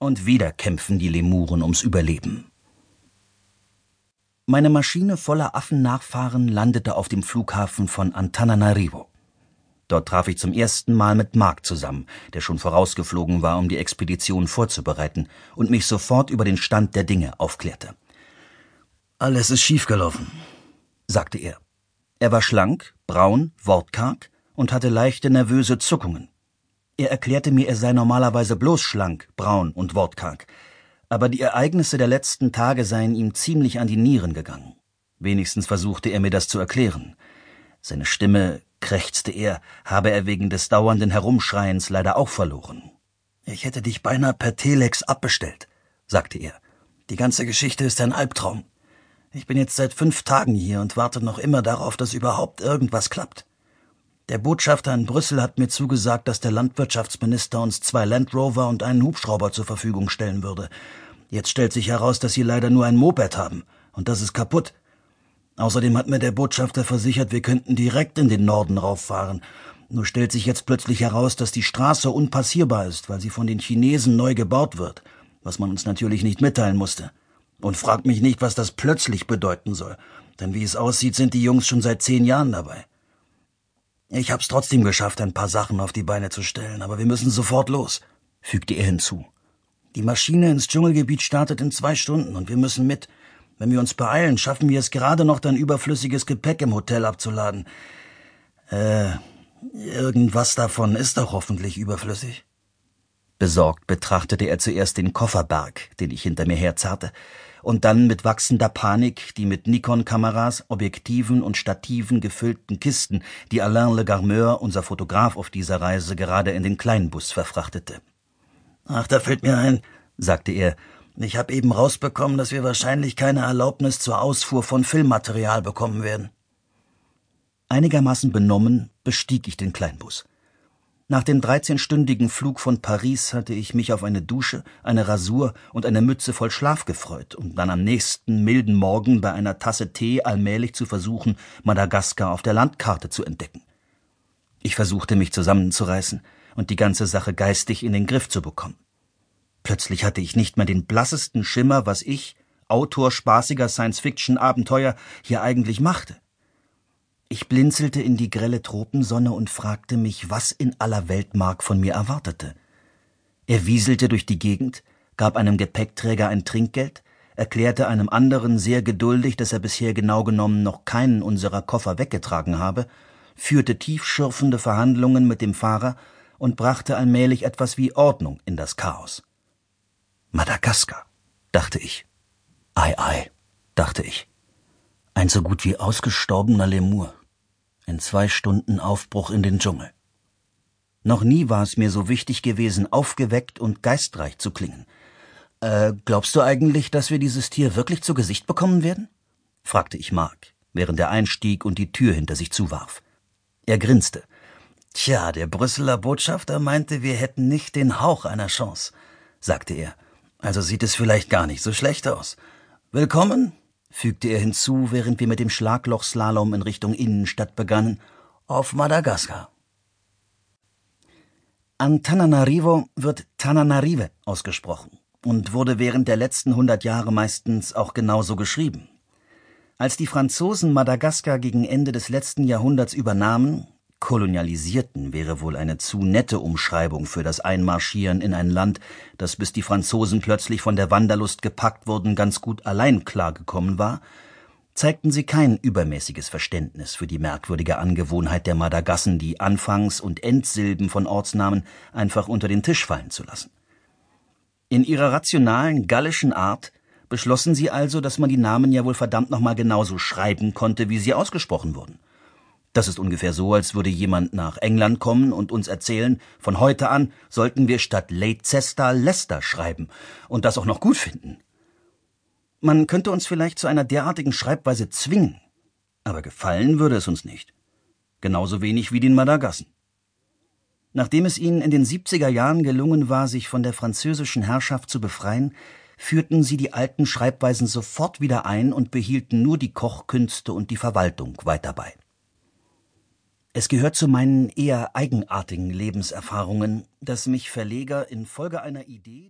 Und wieder kämpfen die Lemuren ums Überleben. Meine Maschine voller Affennachfahren landete auf dem Flughafen von Antananarivo. Dort traf ich zum ersten Mal mit Mark zusammen, der schon vorausgeflogen war, um die Expedition vorzubereiten und mich sofort über den Stand der Dinge aufklärte. Alles ist schiefgelaufen, sagte er. Er war schlank, braun, wortkarg und hatte leichte nervöse Zuckungen. Er erklärte mir, er sei normalerweise bloß schlank, braun und wortkarg, aber die Ereignisse der letzten Tage seien ihm ziemlich an die Nieren gegangen. Wenigstens versuchte er mir das zu erklären. Seine Stimme, krächzte er, habe er wegen des dauernden Herumschreiens leider auch verloren. Ich hätte dich beinahe per Telex abbestellt, sagte er. Die ganze Geschichte ist ein Albtraum. Ich bin jetzt seit fünf Tagen hier und warte noch immer darauf, dass überhaupt irgendwas klappt. Der Botschafter in Brüssel hat mir zugesagt, dass der Landwirtschaftsminister uns zwei Land Rover und einen Hubschrauber zur Verfügung stellen würde. Jetzt stellt sich heraus, dass sie leider nur ein Moped haben, und das ist kaputt. Außerdem hat mir der Botschafter versichert, wir könnten direkt in den Norden rauffahren. Nur stellt sich jetzt plötzlich heraus, dass die Straße unpassierbar ist, weil sie von den Chinesen neu gebaut wird, was man uns natürlich nicht mitteilen musste. Und fragt mich nicht, was das plötzlich bedeuten soll, denn wie es aussieht, sind die Jungs schon seit zehn Jahren dabei. Ich hab's trotzdem geschafft, ein paar Sachen auf die Beine zu stellen, aber wir müssen sofort los, fügte er hinzu. Die Maschine ins Dschungelgebiet startet in zwei Stunden und wir müssen mit. Wenn wir uns beeilen, schaffen wir es gerade noch, dein überflüssiges Gepäck im Hotel abzuladen. Äh, irgendwas davon ist doch hoffentlich überflüssig. Besorgt betrachtete er zuerst den Kofferberg, den ich hinter mir herzerrte, und dann mit wachsender Panik die mit Nikon-Kameras, Objektiven und Stativen gefüllten Kisten, die Alain Le Garmeur, unser Fotograf auf dieser Reise, gerade in den Kleinbus verfrachtete. Ach, da fällt mir ein, sagte er, ich habe eben rausbekommen, dass wir wahrscheinlich keine Erlaubnis zur Ausfuhr von Filmmaterial bekommen werden. Einigermaßen benommen bestieg ich den Kleinbus. Nach dem dreizehnstündigen Flug von Paris hatte ich mich auf eine Dusche, eine Rasur und eine Mütze voll Schlaf gefreut, um dann am nächsten milden Morgen bei einer Tasse Tee allmählich zu versuchen, Madagaskar auf der Landkarte zu entdecken. Ich versuchte mich zusammenzureißen und die ganze Sache geistig in den Griff zu bekommen. Plötzlich hatte ich nicht mehr den blassesten Schimmer, was ich, Autor spaßiger Science-Fiction-Abenteuer, hier eigentlich machte. Ich blinzelte in die grelle Tropensonne und fragte mich, was in aller Welt Mark von mir erwartete. Er wieselte durch die Gegend, gab einem Gepäckträger ein Trinkgeld, erklärte einem anderen sehr geduldig, dass er bisher genau genommen noch keinen unserer Koffer weggetragen habe, führte tiefschürfende Verhandlungen mit dem Fahrer und brachte allmählich etwas wie Ordnung in das Chaos. Madagaskar, dachte ich. Ei, ei, dachte ich. Ein so gut wie ausgestorbener Lemur. In zwei Stunden Aufbruch in den Dschungel. Noch nie war es mir so wichtig gewesen, aufgeweckt und geistreich zu klingen. Äh, glaubst du eigentlich, dass wir dieses Tier wirklich zu Gesicht bekommen werden? fragte ich Mark, während er einstieg und die Tür hinter sich zuwarf. Er grinste. Tja, der Brüsseler Botschafter meinte, wir hätten nicht den Hauch einer Chance, sagte er. Also sieht es vielleicht gar nicht so schlecht aus. Willkommen fügte er hinzu, während wir mit dem Schlaglochslalom in Richtung Innenstadt begannen, auf Madagaskar. Antananarivo wird Tananarive ausgesprochen und wurde während der letzten hundert Jahre meistens auch genauso geschrieben. Als die Franzosen Madagaskar gegen Ende des letzten Jahrhunderts übernahmen, Kolonialisierten wäre wohl eine zu nette Umschreibung für das Einmarschieren in ein Land, das bis die Franzosen plötzlich von der Wanderlust gepackt wurden, ganz gut allein klargekommen war, zeigten sie kein übermäßiges Verständnis für die merkwürdige Angewohnheit der Madagassen, die Anfangs- und Endsilben von Ortsnamen einfach unter den Tisch fallen zu lassen. In ihrer rationalen, gallischen Art beschlossen sie also, dass man die Namen ja wohl verdammt nochmal genauso schreiben konnte, wie sie ausgesprochen wurden. Das ist ungefähr so, als würde jemand nach England kommen und uns erzählen, von heute an sollten wir statt Leicester Leicester schreiben und das auch noch gut finden. Man könnte uns vielleicht zu einer derartigen Schreibweise zwingen, aber gefallen würde es uns nicht. Genauso wenig wie den Madagassen. Nachdem es ihnen in den 70er Jahren gelungen war, sich von der französischen Herrschaft zu befreien, führten sie die alten Schreibweisen sofort wieder ein und behielten nur die Kochkünste und die Verwaltung weiter bei. Es gehört zu meinen eher eigenartigen Lebenserfahrungen, dass mich Verleger infolge einer Idee